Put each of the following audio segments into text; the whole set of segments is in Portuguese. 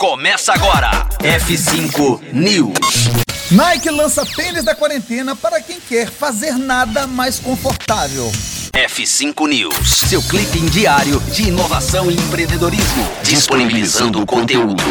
Começa agora. F5 News. Nike lança tênis da quarentena para quem quer fazer nada mais confortável. F5 News. Seu clipe diário de inovação e empreendedorismo. Disponibilizando o conteúdo.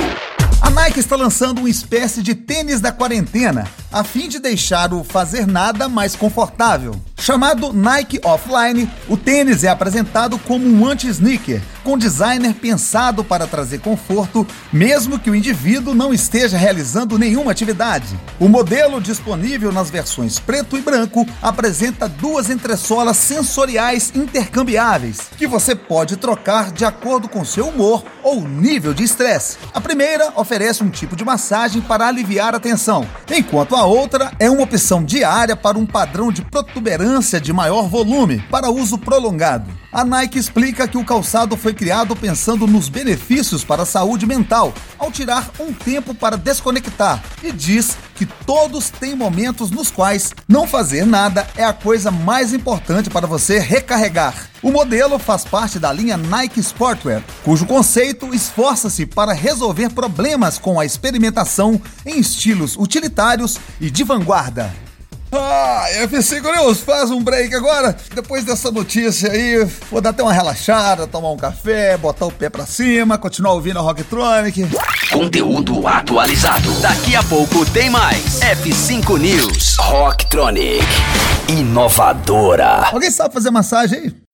A Nike está lançando uma espécie de tênis da quarentena, a fim de deixar o fazer nada mais confortável. Chamado Nike Offline, o tênis é apresentado como um anti-sneaker, com designer pensado para trazer conforto, mesmo que o indivíduo não esteja realizando nenhuma atividade. O modelo disponível nas versões preto e branco apresenta duas entressolas sensoriais intercambiáveis, que você pode trocar de acordo com seu humor ou nível de estresse. A primeira oferece um tipo de massagem para aliviar a tensão, enquanto a outra é uma opção diária para um padrão de protuberância de maior volume para uso prolongado. A Nike explica que o calçado foi criado pensando nos benefícios para a saúde mental, ao tirar um tempo para desconectar, e diz que todos têm momentos nos quais não fazer nada é a coisa mais importante para você recarregar. O modelo faz parte da linha Nike Sportwear, cujo conceito esforça-se para resolver problemas com a experimentação em estilos utilitários e de vanguarda. Ah, F5 News, faz um break agora. Depois dessa notícia aí, vou dar até uma relaxada, tomar um café, botar o pé pra cima, continuar ouvindo a Rocktronic. Conteúdo atualizado. Daqui a pouco tem mais. F5 News. Rocktronic. Inovadora. Alguém sabe fazer massagem aí?